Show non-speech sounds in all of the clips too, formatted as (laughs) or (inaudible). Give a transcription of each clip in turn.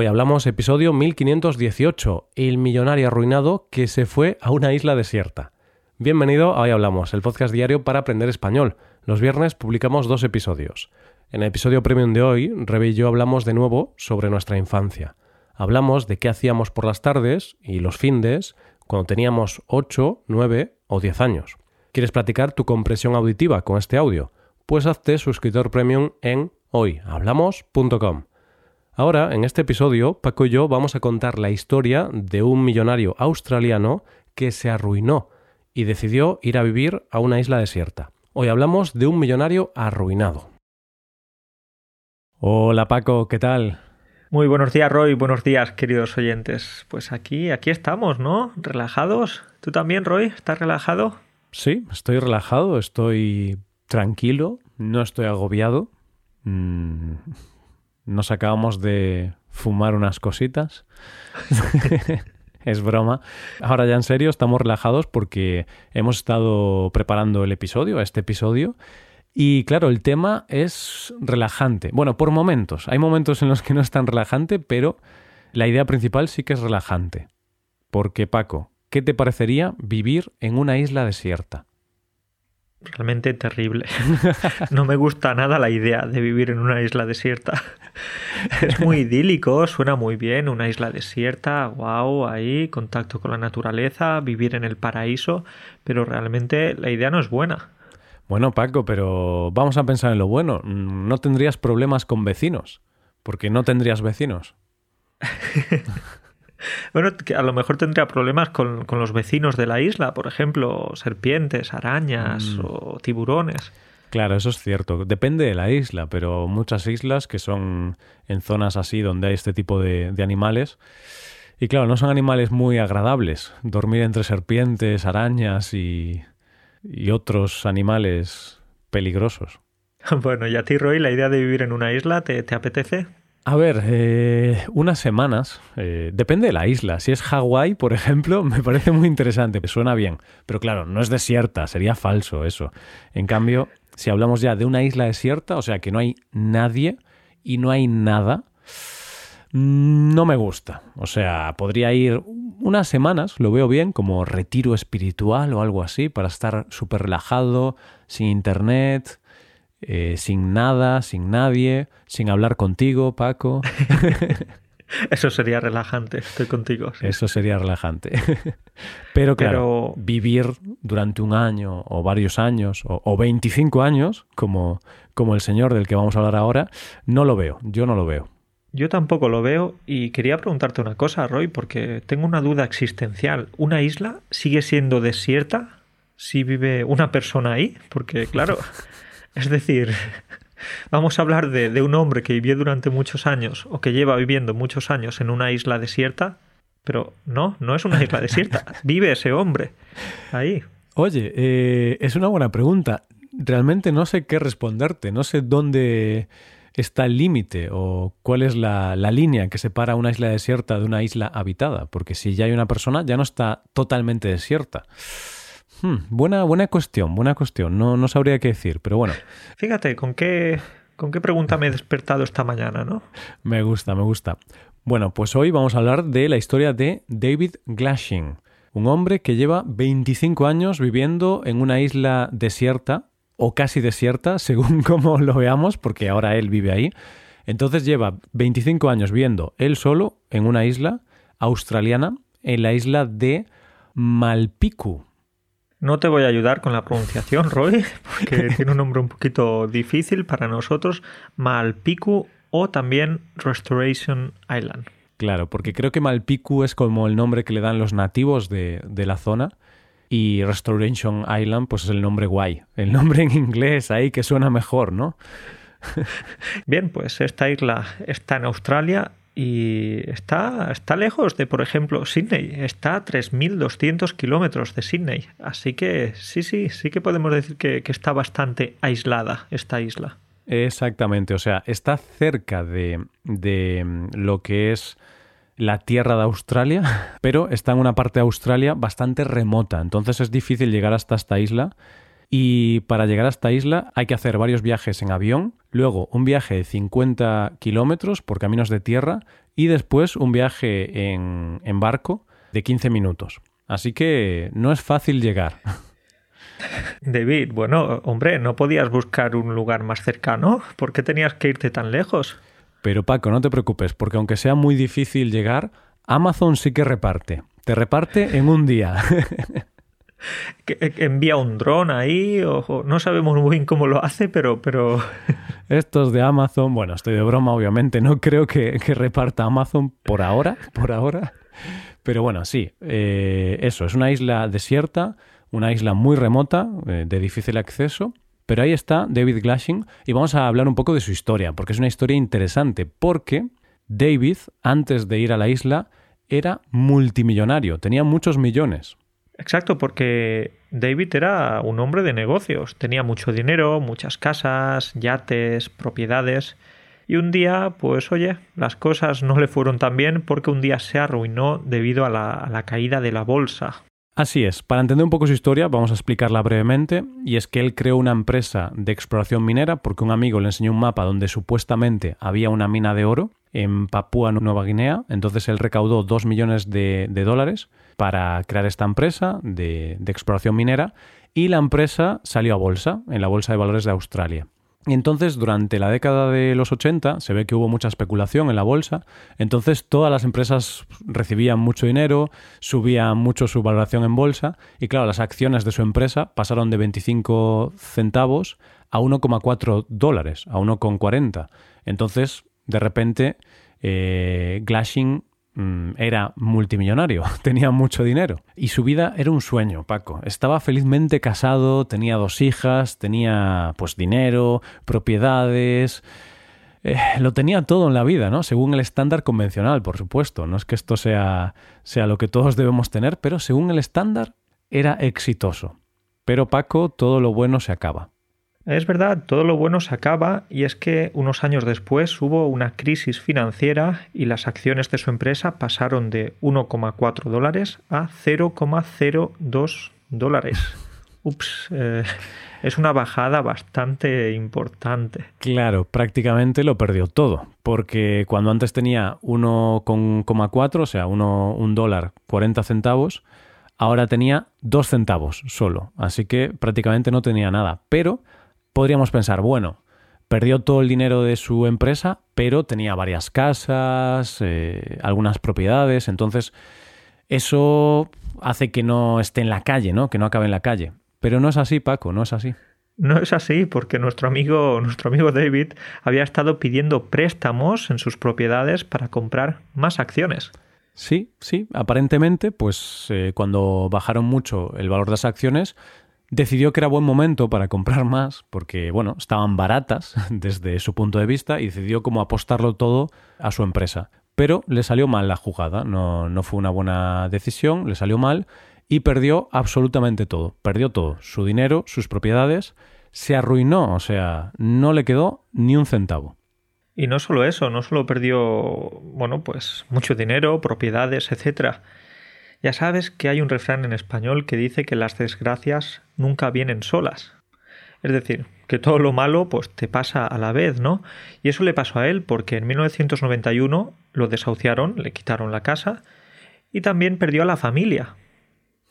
Hoy hablamos episodio 1518, el millonario arruinado que se fue a una isla desierta. Bienvenido a Hoy Hablamos, el podcast diario para aprender español. Los viernes publicamos dos episodios. En el episodio premium de hoy, Rebe y yo hablamos de nuevo sobre nuestra infancia. Hablamos de qué hacíamos por las tardes y los findes cuando teníamos 8, 9 o 10 años. ¿Quieres practicar tu compresión auditiva con este audio? Pues hazte suscriptor premium en hoyhablamos.com. Ahora, en este episodio, Paco y yo vamos a contar la historia de un millonario australiano que se arruinó y decidió ir a vivir a una isla desierta. Hoy hablamos de un millonario arruinado. Hola Paco, ¿qué tal? Muy buenos días, Roy. Buenos días, queridos oyentes. Pues aquí, aquí estamos, ¿no? Relajados. ¿Tú también, Roy? ¿Estás relajado? Sí, estoy relajado, estoy tranquilo, no estoy agobiado. Mm, nos acabamos de fumar unas cositas. (laughs) es broma. Ahora ya en serio, estamos relajados porque hemos estado preparando el episodio, este episodio. Y claro, el tema es relajante. Bueno, por momentos. Hay momentos en los que no es tan relajante, pero la idea principal sí que es relajante. Porque, Paco, ¿qué te parecería vivir en una isla desierta? Realmente terrible. (laughs) No me gusta nada la idea de vivir en una isla desierta. (laughs) Es muy idílico, suena muy bien, una isla desierta, wow, ahí, contacto con la naturaleza, vivir en el paraíso, pero realmente la idea no es buena. Bueno, Paco, pero vamos a pensar en lo bueno. No tendrías problemas con vecinos, porque no tendrías vecinos. (laughs) (laughs) Bueno, a lo mejor tendría problemas con, los vecinos de la isla, por ejemplo, serpientes, arañas mm. o tiburones. Claro, eso es cierto. Depende de la isla, pero muchas islas que son en zonas así donde hay este tipo de, animales. Y claro, no son animales muy agradables. Dormir entre serpientes, arañas y, y otros animales peligrosos. (laughs) Bueno, ¿y a ti, Roy, la idea de vivir en una isla te, te apetece? A ver, eh, unas semanas, eh, depende de la isla. Si es Hawái, por ejemplo, (laughs) me parece muy interesante, suena bien. Pero claro, no es desierta, sería falso eso. En cambio, si hablamos ya de una isla desierta, o sea que no hay nadie y no hay nada, mm, no me gusta. O sea, podría ir unas semanas, lo veo bien, como retiro espiritual o algo así, para estar súper relajado, sin internet, eh, sin nada, sin nadie, sin hablar contigo, Paco. (laughs) Eso sería relajante, estoy contigo. Eso sería relajante. (laughs) Pero claro, vivir durante un año o varios años o, o, 25 años, como, como el señor del que vamos a hablar ahora, no lo veo, yo no lo veo. Yo tampoco lo veo y quería preguntarte una cosa, Roy, porque tengo una duda existencial. ¿Una isla sigue siendo desierta si vive una persona ahí? Porque claro, (laughs) Es decir, vamos a hablar de, un hombre que vivió durante muchos años o que lleva viviendo muchos años en una isla desierta, pero no, no es una isla desierta, (laughs) vive ese hombre ahí. Oye, eh, es una buena pregunta. Realmente no sé qué responderte, no sé dónde está el límite o cuál es la, la, línea que separa una isla desierta de una isla habitada, porque si ya hay una persona ya no está totalmente desierta. Hmm, buena, buena cuestión, buena cuestión. No, no sabría qué decir, pero bueno. Fíjate, ¿con qué, ¿con qué pregunta me he despertado esta mañana, no? Me gusta, me gusta. Bueno, pues hoy vamos a hablar de la historia de David Glashing, un hombre que lleva 25 años viviendo en una isla desierta, o casi desierta, (laughs) según cómo lo veamos, porque ahora él vive ahí. Entonces lleva 25 años viviendo él solo en una isla australiana, en la isla de Malpiku. No te voy a ayudar con la pronunciación, Roy, (laughs) porque (laughs) tiene un nombre un poquito difícil para nosotros. Malpiku o también Restoration Island. Claro, porque creo que Malpiku es como el nombre que le dan los nativos de, de la zona y Restoration Island pues es el nombre guay, el nombre en inglés ahí que suena mejor, ¿no? (laughs) Bien, pues esta isla está en Australia y está, está lejos de, por ejemplo, Sydney. Está a 3.200 kilómetros de Sydney. Así que sí, sí, sí que podemos decir que, está bastante aislada esta isla. Exactamente, o sea, está cerca de, de mm, lo que es la tierra de Australia, (laughs) pero está en una parte de Australia bastante remota. Entonces es difícil llegar hasta esta isla y para llegar a esta isla hay que hacer varios viajes en avión, luego un viaje de 50 kilómetros por caminos de tierra y después un viaje en, en barco de 15 minutos. Así que no es fácil llegar. (laughs) David, bueno, hombre, ¿no podías buscar un lugar más cercano? ¿Por qué tenías que irte tan lejos? Pero Paco, no te preocupes, porque aunque sea muy difícil llegar, Amazon sí que reparte. Te reparte en un día. (laughs) que envía un dron ahí, o, no sabemos muy bien cómo lo hace, pero, pero... (laughs) Estos de Amazon, bueno, estoy de broma, obviamente, no creo que, reparta Amazon por ahora, por ahora. Pero bueno, sí, eh, eso, es una isla desierta, una isla muy remota, eh, de difícil acceso, pero ahí está David Glashing y vamos a hablar un poco de su historia, porque es una historia interesante, porque David, antes de ir a la isla, era multimillonario, tenía muchos millones. Exacto, porque David era un hombre de negocios, tenía mucho dinero, muchas casas, yates, propiedades. Y un día, pues oye, las cosas no le fueron tan bien porque un día se arruinó debido a la, caída de la bolsa. Así es, para entender un poco su historia vamos a explicarla brevemente, y es que él creó una empresa de exploración minera porque un amigo le enseñó un mapa donde supuestamente había una mina de oro en Papúa Nueva Guinea, entonces él recaudó dos millones de, dólares para crear esta empresa de exploración minera. Y la empresa salió a bolsa, en la Bolsa de Valores de Australia. Y entonces, durante la década de los 80, se ve que hubo mucha especulación en la bolsa. Entonces, todas las empresas recibían mucho dinero, subía mucho su valoración en bolsa. Y claro, las acciones de su empresa pasaron de 25 centavos a 1,4 dólares, a 1,40. Entonces, de repente, eh, Glashing Mm, era multimillonario, (laughs) tenía mucho dinero y su vida era un sueño, Paco. Estaba felizmente casado, tenía dos hijas, tenía pues dinero, propiedades, eh, lo tenía todo en la vida, ¿no? Según el estándar convencional, por supuesto. No es que esto sea, sea lo que todos debemos tener, pero según el estándar era exitoso. Pero Paco, todo lo bueno se acaba. Es verdad, todo lo bueno se acaba y es que unos años después hubo una crisis financiera y las acciones de su empresa pasaron de 1,4 dólares a 0,02 dólares. (laughs) Ups, eh, es una bajada bastante importante. Claro, prácticamente lo perdió todo, porque cuando antes tenía 1,4, o sea, 1, un dólar 40 centavos, ahora tenía 2 centavos solo, así que prácticamente no tenía nada. Pero podríamos pensar, bueno, perdió todo el dinero de su empresa, pero tenía varias casas, eh, algunas propiedades, entonces eso hace que no esté en la calle, ¿no? Que no acabe en la calle. Pero no es así, Paco, no es así. No es así, porque nuestro amigo, nuestro amigo David había estado pidiendo préstamos en sus propiedades para comprar más acciones. Sí, sí, aparentemente, pues eh, cuando bajaron mucho el valor de las acciones, decidió que era buen momento para comprar más porque, bueno, estaban baratas (laughs) desde su punto de vista y decidió como apostarlo todo a su empresa. Pero le salió mal la jugada, no, no fue una buena decisión, le salió mal y perdió absolutamente todo. Perdió todo, su dinero, sus propiedades, se arruinó, o sea, no le quedó ni un centavo. Y no solo eso, no solo perdió, bueno, pues mucho dinero, propiedades, etcétera, ya sabes que hay un refrán en español que dice que las desgracias nunca vienen solas. Es decir, que todo lo malo pues te pasa a la vez, ¿no? Y eso le pasó a él porque en 1991 lo desahuciaron, le quitaron la casa y también perdió a la familia.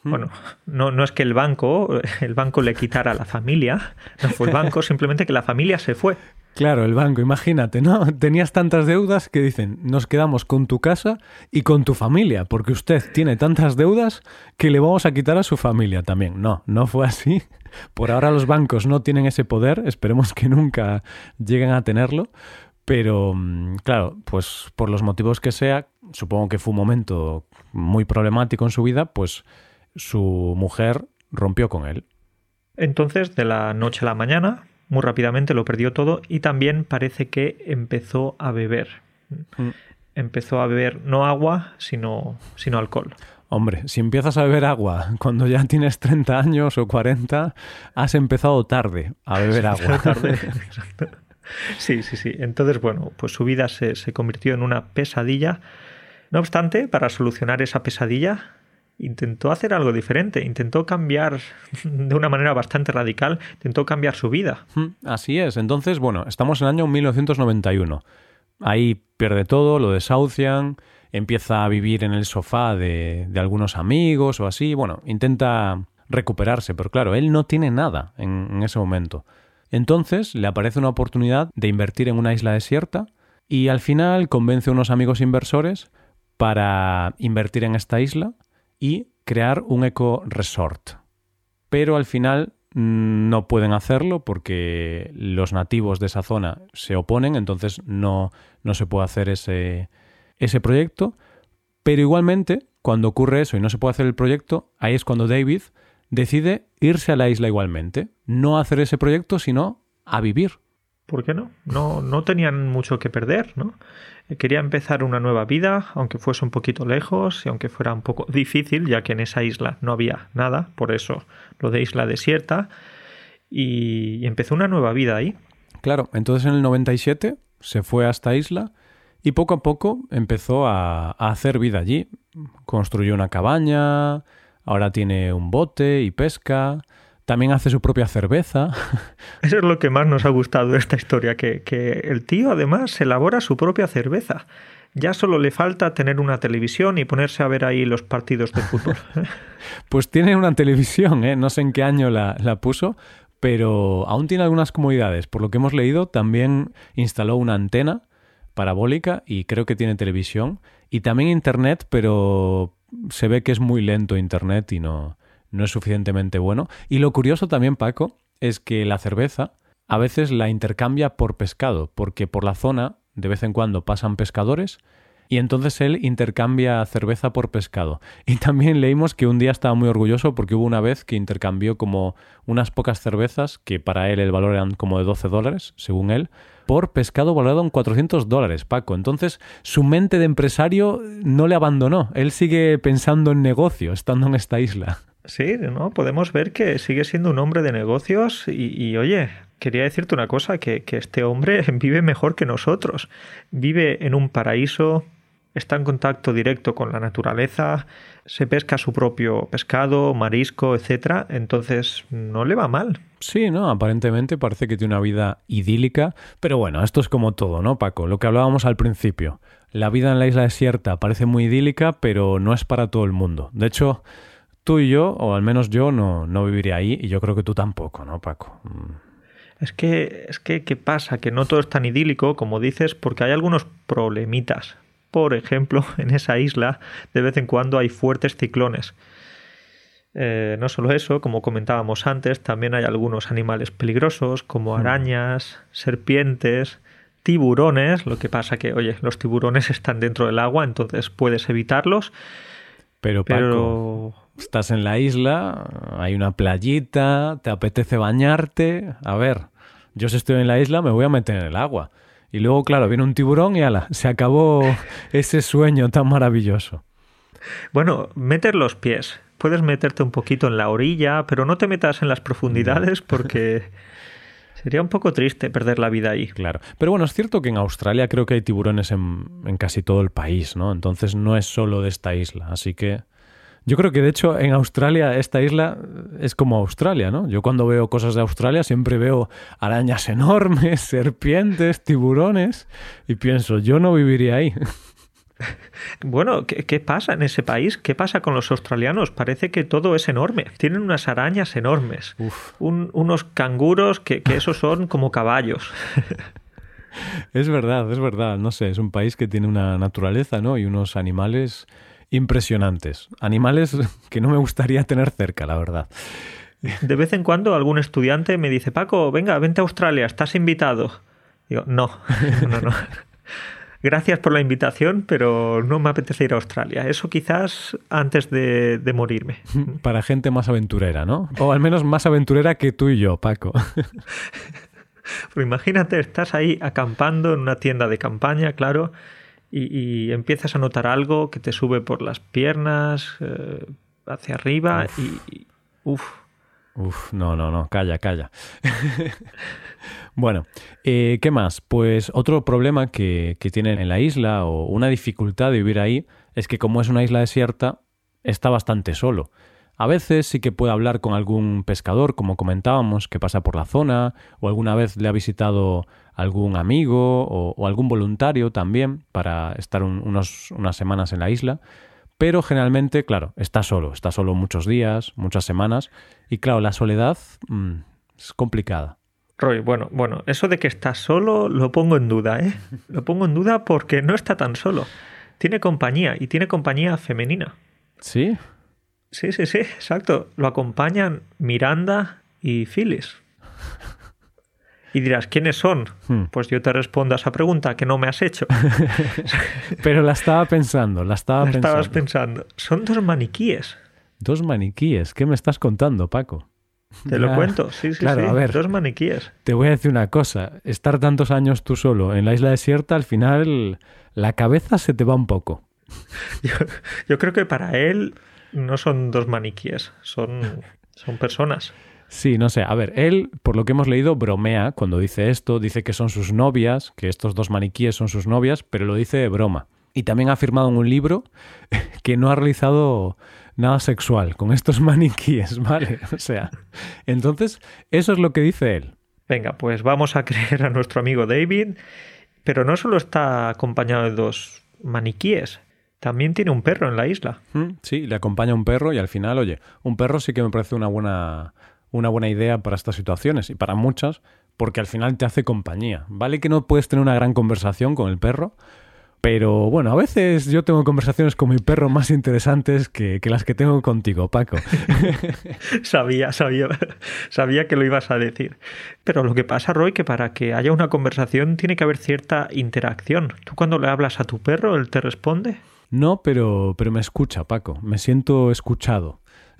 Bueno, no, no es que el banco, el banco le quitara a la familia, no fue el banco, simplemente que la familia se fue. Claro, el banco, imagínate, ¿no? Tenías tantas deudas que dicen, nos quedamos con tu casa y con tu familia, porque usted tiene tantas deudas que le vamos a quitar a su familia también. No, no fue así. Por ahora los bancos no tienen ese poder, esperemos que nunca lleguen a tenerlo, pero mm, claro, pues por los motivos que sea, supongo que fue un momento muy problemático en su vida, pues su mujer rompió con él. Entonces, de la noche a la mañana, muy rápidamente lo perdió todo y también parece que empezó a beber. Mm. Empezó a beber no agua, sino, sino alcohol. Hombre, si empiezas a beber agua cuando ya tienes 30 años o 40, has empezado tarde a beber agua. Tarde. (laughs) sí, sí, sí. Entonces, bueno, pues su vida se, se convirtió en una pesadilla. No obstante, para solucionar esa pesadilla, intentó hacer algo diferente, intentó cambiar (laughs) de una manera bastante radical, intentó cambiar su vida. Así es. Entonces, bueno, estamos en el año 1991. ahí pierde todo, lo desahucian, empieza a vivir en el sofá de, de algunos amigos o así. Bueno, intenta recuperarse, pero claro, él no tiene nada en, en ese momento. Entonces le aparece una oportunidad de invertir en una isla desierta y al final convence a unos amigos inversores para invertir en esta isla y crear un eco resort. Pero al final mm, no pueden hacerlo porque los nativos de esa zona se oponen, entonces no, no se puede hacer ese, ese proyecto. Pero igualmente, cuando ocurre eso y no se puede hacer el proyecto, ahí es cuando David decide irse a la isla igualmente. No hacer ese proyecto, sino a vivir. ¿Por qué no? No, no tenían mucho que perder, ¿no? Quería empezar una nueva vida, aunque fuese un poquito lejos y aunque fuera un poco difícil, ya que en esa isla no había nada, por eso lo de isla desierta, y, empezó una nueva vida ahí. Claro, entonces en el 97 se fue a esta isla y poco a poco empezó a, a hacer vida allí. Construyó una cabaña, ahora tiene un bote y pesca, también hace su propia cerveza. (laughs) Eso es lo que más nos ha gustado de esta historia, que, el tío además elabora su propia cerveza. Ya solo le falta tener una televisión y ponerse a ver ahí los partidos de fútbol. (laughs) pues tiene una televisión, ¿eh? no sé en qué año la, la puso, pero aún tiene algunas comodidades. Por lo que hemos leído, también instaló una antena parabólica y creo que tiene televisión. Y también internet, pero se ve que es muy lento internet y no, no es suficientemente bueno. Y lo curioso también, Paco, es que la cerveza a veces la intercambia por pescado, porque por la zona de vez en cuando pasan pescadores y entonces él intercambia cerveza por pescado. Y también leímos que un día estaba muy orgulloso porque hubo una vez que intercambió como unas pocas cervezas, que para él el valor eran como de 12 dólares, según él, por pescado valorado en 400 dólares, Paco. Entonces su mente de empresario no le abandonó. Él sigue pensando en negocio estando en esta isla. Sí, ¿no? Podemos ver que sigue siendo un hombre de negocios y, oye, quería decirte una cosa, que, que, este hombre (laughs) vive mejor que nosotros. Vive en un paraíso, está en contacto directo con la naturaleza, se pesca su propio pescado, marisco, etcétera, entonces no le va mal. Sí, no, aparentemente parece que tiene una vida idílica, pero bueno, esto es como todo, ¿no, Paco? Lo que hablábamos al principio. La vida en la isla desierta parece muy idílica, pero no es para todo el mundo. De hecho, tú y yo, o al menos yo, no, no viviría ahí y yo creo que tú tampoco, ¿no, Paco? Mm. Es que, es que, ¿qué pasa? Que no todo es tan idílico como dices, porque hay algunos problemitas. Por ejemplo, (laughs) en esa isla de vez en cuando hay fuertes ciclones. Eh, no solo eso, como comentábamos antes, también hay algunos animales peligrosos como hmm. arañas, serpientes, tiburones. Lo que pasa que, oye, los tiburones (laughs) están dentro del agua, entonces puedes evitarlos. Pero, Paco, Estás en la isla, hay una playita, te apetece bañarte. A ver, yo si estoy en la isla me voy a meter en el agua. Y luego, claro, viene un tiburón y ala, se acabó (laughs) ese sueño tan maravilloso. Bueno, meter los pies. Puedes meterte un poquito en la orilla, pero no te metas en las profundidades (laughs) porque sería un poco triste perder la vida ahí. Claro. Pero bueno, es cierto que en Australia creo que hay tiburones en, en casi todo el país, ¿no? Entonces no es solo de esta isla. Así que yo creo que de hecho en Australia esta isla es como Australia, ¿no? Yo cuando veo cosas de Australia siempre veo arañas enormes, (laughs) serpientes, tiburones y pienso, yo no viviría ahí. (laughs) Bueno, ¿qué, pasa en ese país? ¿Qué pasa con los australianos? Parece que todo es enorme. Tienen unas arañas enormes, unos canguros que, que esos son como caballos. (laughs) Es verdad, es verdad. No sé, es un país que tiene una naturaleza, ¿no? Y unos animales impresionantes. Animales (laughs) que no me gustaría tener cerca, la verdad. De vez en cuando algún estudiante me dice, Paco, venga, vente a Australia, estás invitado. Digo, no, no, no. (laughs) Gracias por la invitación, pero no me apetece ir a Australia. Eso quizás antes de, de morirme. (laughs) Para gente más aventurera, ¿no? O al menos más aventurera que tú y yo, Paco. Pero imagínate, estás ahí acampando en una tienda de campaña, claro, y, empiezas a notar algo que te sube por las piernas, eh, hacia arriba y, Uf. Uf, no, no, no, calla, calla. (laughs) bueno, eh, ¿qué más? Pues otro problema que, que tienen en la isla o una dificultad de vivir ahí es que como es una isla desierta, está bastante solo. A veces sí que puede hablar con algún pescador, como comentábamos, que pasa por la zona, o alguna vez le ha visitado algún amigo o, algún voluntario también para estar unos, unas semanas en la isla. Pero generalmente, claro, está solo, está solo muchos días, muchas semanas. Y claro, la soledad mm, es complicada. Roy, bueno, bueno, eso de que está solo lo pongo en duda, ¿eh? (laughs) Lo pongo en duda porque no está tan solo. Tiene compañía y tiene compañía femenina. ¿Sí? Sí, sí, sí, exacto. Lo acompañan Miranda y Phyllis. (laughs) Y dirás, ¿quiénes son? Hmm. Pues yo te respondo a esa pregunta que no me has hecho. (laughs) Pero la estaba pensando, la estaba la pensando. estabas pensando. Son dos maniquíes. Dos maniquíes. ¿Qué me estás contando, Paco? Te lo cuento, sí, sí, claro, A ver, dos maniquíes. Te voy a decir una cosa. Estar tantos años tú solo en la isla desierta, al final la cabeza se te va un poco. (laughs) Yo, creo que para él no son dos maniquíes, son, (laughs) son personas. Sí, no sé. A ver, él, por lo que hemos leído, bromea cuando dice esto, dice que son sus novias, que estos dos maniquíes son sus novias, pero lo dice de broma. Y también ha afirmado en un libro (laughs) que no ha realizado nada sexual con estos (laughs) maniquíes, ¿vale? O sea, entonces, eso es lo que dice él. Venga, pues vamos a creer a nuestro amigo David, pero no solo está acompañado de dos maniquíes, también tiene un perro en la isla. Mm, sí, le acompaña un perro y al final, oye, un perro sí que me parece una buena una buena idea para estas situaciones y para muchas, porque al final te hace compañía. Vale que no puedes tener una gran conversación con el perro, pero bueno, a veces yo tengo conversaciones con mi perro más interesantes que, las que tengo contigo, Paco. (laughs) (laughs) sabía, sabía, sabía que lo ibas a decir. Pero lo que pasa, Roy, que para que haya una conversación tiene que haber cierta interacción. ¿Tú cuando le hablas a tu perro, él te responde? No, pero, pero me escucha, Paco. Me siento escuchado. (laughs)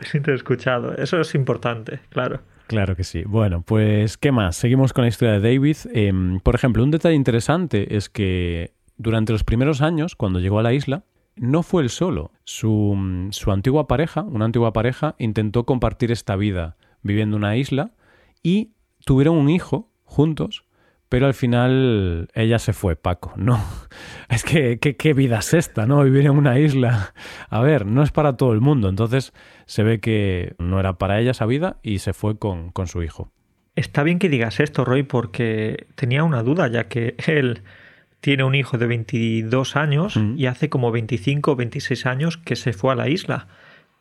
Te sientes escuchado. Eso es importante, claro. Claro que sí. Bueno, pues, ¿qué más? Seguimos con la historia de David. Em, por ejemplo, un detalle interesante es que durante los primeros años, cuando llegó a la isla, no fue él solo. Su, su antigua pareja, una antigua pareja, intentó compartir esta vida viviendo en una isla y tuvieron un hijo juntos, pero al final ella se fue, Paco. No, (laughs) es que qué vida es esta, ¿no? Vivir en una isla. A ver, no es para todo el mundo. Entonces se ve que no era para ella esa vida y se fue con, con su hijo. Está bien que digas esto, Roy, porque tenía una duda, ya que él tiene un hijo de 22 años y hace como 25 o 26 años que se fue a la isla.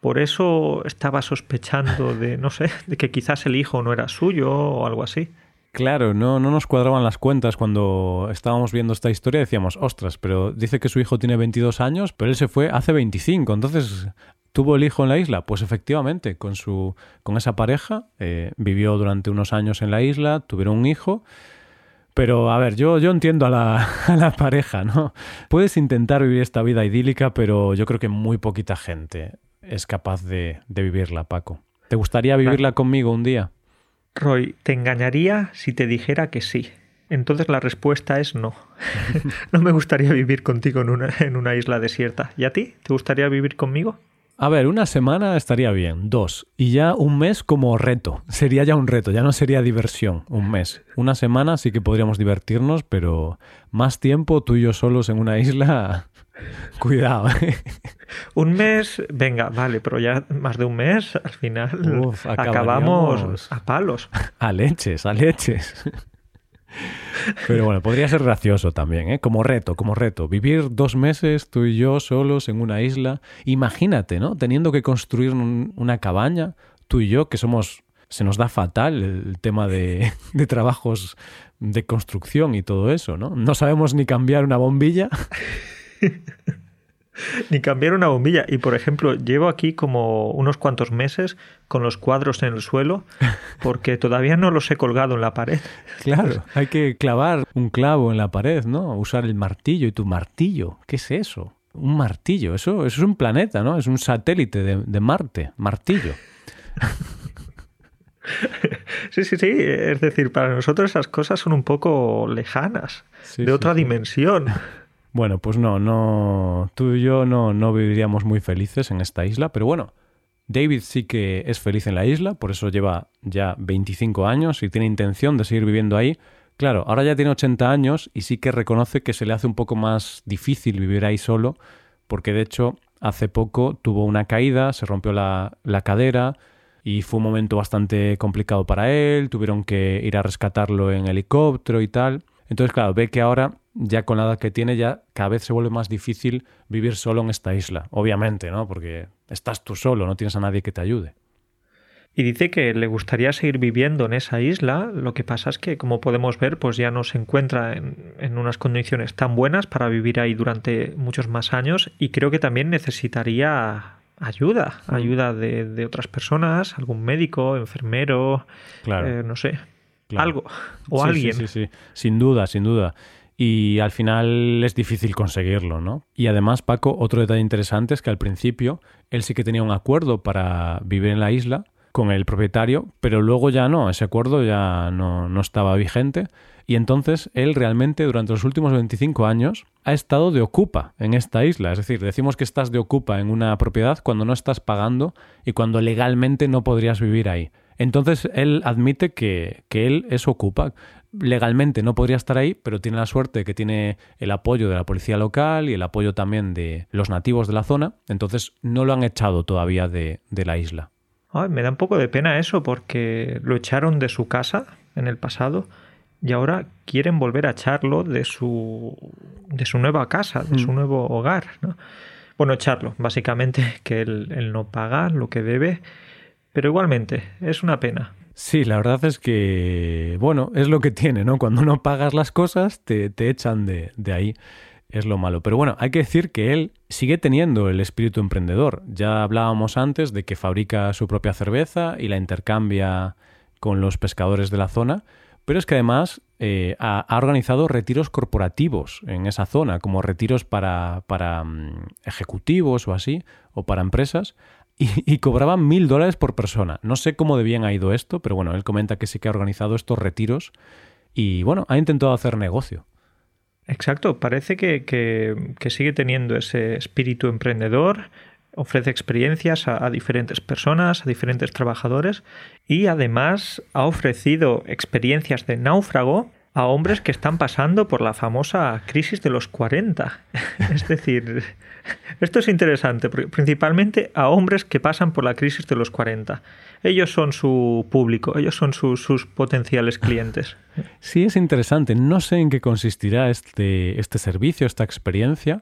Por eso estaba sospechando de, no sé, de que quizás el hijo no era suyo o algo así. Claro, no, no nos cuadraban las cuentas cuando estábamos viendo esta historia. Decíamos, ostras, pero dice que su hijo tiene 22 años, pero él se fue hace 25. Entonces, ¿tuvo el hijo en la isla? Pues efectivamente, con, su, con esa pareja. Eh, vivió durante unos años en la isla, tuvieron un hijo. Pero, a ver, yo, yo entiendo a la, (laughs) a la, pareja, ¿no? Puedes intentar vivir esta vida idílica, pero yo creo que muy poquita gente es capaz de, de vivirla, Paco. ¿Te gustaría vivirla conmigo un día? Roy, te engañaría si te dijera que sí. Entonces la respuesta es no. (laughs) no me gustaría vivir contigo en una, en una isla desierta. ¿Y a ti? ¿Te gustaría vivir conmigo? A ver, una semana estaría bien, dos. Y ya un mes como reto. Sería ya un reto, ya no sería diversión, un mes. Una semana sí que podríamos divertirnos, pero más tiempo tú y yo solos en una isla, (laughs) cuidado. ¿eh? Un mes, venga, vale, pero ya más de un mes, al final acabamos a palos. (laughs) A leches, a leches. (laughs) Pero bueno, podría ser gracioso también, ¿eh? Como reto, como reto. Vivir dos meses tú y yo solos en una isla. Imagínate, ¿no? Teniendo que construir una cabaña, tú y yo, que somos... Se nos da fatal el tema de, de trabajos de construcción y todo eso, ¿no? No sabemos ni cambiar una bombilla. (laughs) ni cambiar una bombilla. Y por ejemplo, llevo aquí como unos cuantos meses con los cuadros en el suelo porque todavía no los he colgado en la pared. (laughs) Claro, hay que clavar un clavo en la pared, ¿no? Usar el martillo y tu martillo. ¿Qué es eso? Un martillo, eso, eso es un planeta, ¿no? Es un satélite de, Marte, martillo. (laughs) Sí, sí, sí. Es decir, para nosotros esas cosas son un poco lejanas, de otra dimensión. Bueno, pues no, no, tú y yo no, no viviríamos muy felices en esta isla, pero bueno, David sí que es feliz en la isla, por eso lleva ya 25 años y tiene intención de seguir viviendo ahí. Claro, ahora ya tiene 80 años y sí que reconoce que se le hace un poco más difícil vivir ahí solo, porque de hecho hace poco tuvo una caída, se rompió la, la cadera y fue un momento bastante complicado para él, tuvieron que ir a rescatarlo en helicóptero y tal. Entonces, claro, ve que ahora, ya con la edad que tiene, ya cada vez se vuelve más difícil vivir solo en esta isla. Obviamente, ¿no? Porque estás tú solo, no tienes a nadie que te ayude. Y dice que le gustaría seguir viviendo en esa isla, lo que pasa es que, como podemos ver, pues ya no se encuentra en, en, unas condiciones tan buenas para vivir ahí durante muchos más años y creo que también necesitaría ayuda, ayuda de, de otras personas, algún médico, enfermero, claro. eh, no sé, claro. algo (laughs) o sí, alguien. Sí, sí, sí, sin duda, sin duda. Y al final es difícil conseguirlo, ¿no? Y además, Paco, otro detalle interesante es que al principio él sí que tenía un acuerdo para vivir en la isla, con el propietario, pero luego ya no, ese acuerdo ya no, no, estaba vigente y entonces él realmente durante los últimos 25 años ha estado de ocupa en esta isla, es decir, decimos que estás de ocupa en una propiedad cuando no estás pagando y cuando legalmente no podrías vivir ahí. Entonces él admite que, que él es ocupa. Legalmente no podría estar ahí, pero tiene la suerte de que tiene el apoyo de la policía local y el apoyo también de los nativos de la zona, entonces no lo han echado todavía de, de la isla. Ay, me da un poco de pena eso porque lo echaron de su casa en el pasado y ahora quieren volver a echarlo de su, de su nueva casa, de mm. su nuevo hogar. ¿no? Bueno, echarlo, básicamente (laughs) que él, él no paga lo que debe, pero igualmente es una pena. Sí, la verdad es que, bueno, es lo que tiene, ¿no? Cuando no pagas las cosas, te, te echan de, de ahí es lo malo. Pero bueno, hay que decir que él sigue teniendo el espíritu emprendedor. Ya hablábamos antes de que fabrica su propia cerveza y la intercambia con los pescadores de la zona, pero es que además eh, ha, organizado retiros corporativos en esa zona, como retiros para, para um, ejecutivos o así, o para empresas, y, y cobraban mil dólares por persona. No sé cómo de bien ha ido esto, pero bueno, él comenta que sí que ha organizado estos retiros y bueno, ha intentado hacer negocio. Exacto, parece que, que, sigue teniendo ese espíritu emprendedor, ofrece experiencias a, diferentes personas, a diferentes trabajadores y además ha ofrecido experiencias de náufrago a hombres que están pasando por la famosa crisis de los 40. (laughs) es decir, esto es interesante, principalmente a hombres que pasan por la crisis de los 40. Ellos son su público, ellos son su, sus potenciales clientes. Sí, es interesante. No sé en qué consistirá este, este servicio, esta experiencia,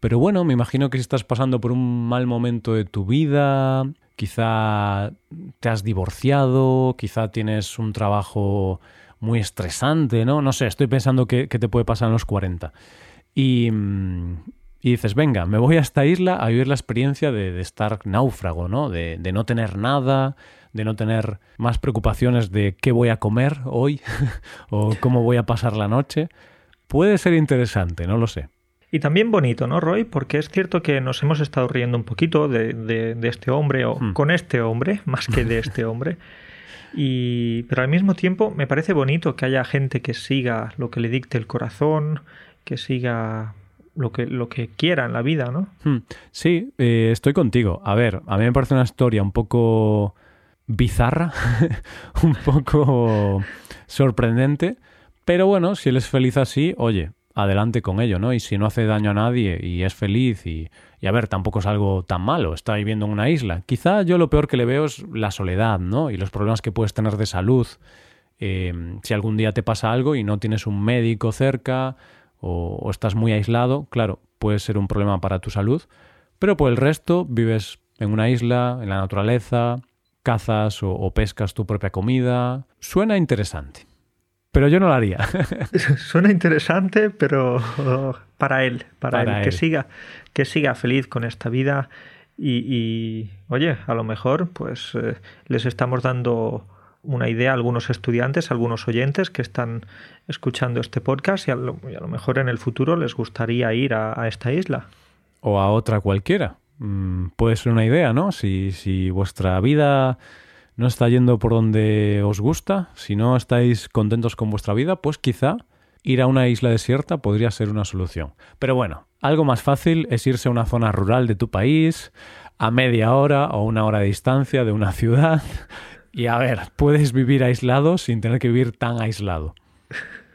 pero bueno, me imagino que si estás pasando por un mal momento de tu vida, quizá te has divorciado, quizá tienes un trabajo muy estresante, ¿no? No sé, estoy pensando que te puede pasar en los 40. Y, y, dices, venga, me voy a esta isla a vivir la experiencia de, de estar náufrago, ¿no? De, de, no tener nada, de no tener más preocupaciones de qué voy a comer hoy (laughs) o cómo voy a pasar la noche. Puede ser interesante, no lo sé. Y también bonito, ¿no, Roy? Porque es cierto que nos hemos estado riendo un poquito de, de, de este hombre, o hmm. con este hombre, (laughs) más que de este hombre. (laughs) Y, pero al mismo tiempo me parece bonito que haya gente que siga lo que le dicte el corazón, que siga lo que, lo que quiera en la vida, ¿no? Sí, eh, estoy contigo. A ver, a mí me parece una historia un poco bizarra, (laughs) un poco sorprendente, pero bueno, si él es feliz así, oye, adelante con ello, ¿no? Y si no hace daño a nadie y es feliz y, a ver, tampoco es algo tan malo, está viviendo en una isla. Quizá yo lo peor que le veo es la soledad, ¿no? Y los problemas que puedes tener de salud. Eh, si algún día te pasa algo y no tienes un médico cerca o, estás muy aislado, claro, puede ser un problema para tu salud, pero por el resto vives en una isla, en la naturaleza, cazas o pescas tu propia comida. Suena interesante pero yo no lo haría. (laughs) Suena interesante, pero para él, para, para él, él, que siga, que siga feliz con esta vida y, y oye, a lo mejor, pues eh, les estamos dando una idea a algunos estudiantes, a algunos oyentes que están escuchando este podcast y a lo, y a lo mejor en el futuro les gustaría ir a, a, esta isla. O a otra cualquiera. Mm, puede ser una idea, ¿no? Si, si vuestra vida no está yendo por donde os gusta, si no estáis contentos con vuestra vida, pues quizá ir a una isla desierta podría ser una solución. Pero bueno, algo más fácil es irse a una zona rural de tu país, a media hora o una hora de distancia de una (laughs) ciudad. Y a ver, puedes vivir aislado sin tener que vivir tan aislado.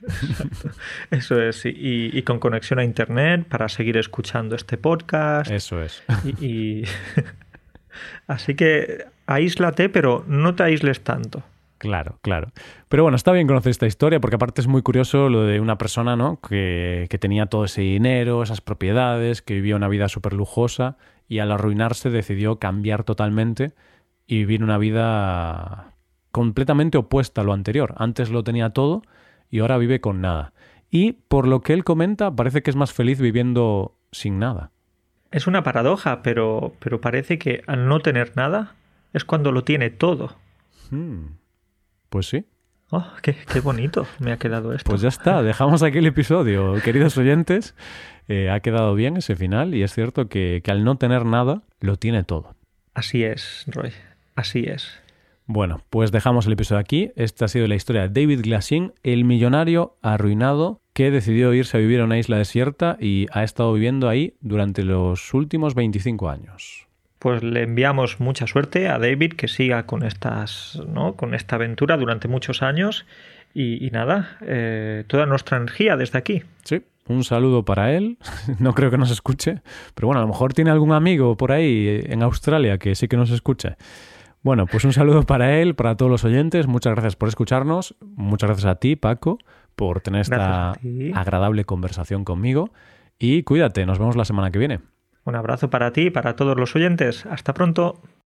(laughs) Eso es, y, y, con conexión a Internet para seguir escuchando este podcast. Eso es. Y, y... (laughs) Así que aíslate, pero no te aísles tanto. Claro, claro. Pero bueno, está bien conocer esta historia porque aparte es muy curioso lo de una persona, ¿no? Que, que tenía todo ese dinero, esas propiedades, que vivía una vida súper lujosa y al arruinarse decidió cambiar totalmente y vivir una vida completamente opuesta a lo anterior. Antes lo tenía todo y ahora vive con nada. Y por lo que él comenta, parece que es más feliz viviendo sin nada. Es una paradoja, pero, pero parece que al no tener nada es cuando lo tiene todo. Hmm. Pues sí. Oh, qué, qué, bonito me ha quedado esto. Pues ya está, dejamos aquí el episodio. (laughs) Queridos oyentes, eh, ha quedado bien ese final y es cierto que, que al no tener nada, lo tiene todo. Así es, Roy, así es. Bueno, pues dejamos el episodio aquí. Esta ha sido la historia de David Glassin, el millonario arruinado que decidió irse a vivir a una isla desierta y ha estado viviendo ahí durante los últimos 25 años. Pues le enviamos mucha suerte a David que siga con estas, ¿no? con esta aventura durante muchos años y, y nada, eh, toda nuestra energía desde aquí. Sí, un saludo para él. (laughs) No creo que nos escuche, pero bueno, a lo mejor tiene algún amigo por ahí en Australia que sí que nos escuche. Bueno, pues un saludo para él, para todos los oyentes. Muchas gracias por escucharnos. Muchas gracias a ti, Paco, por tener esta agradable conversación conmigo. Y cuídate, nos vemos la semana que viene. Un abrazo para ti y para todos los oyentes. Hasta pronto.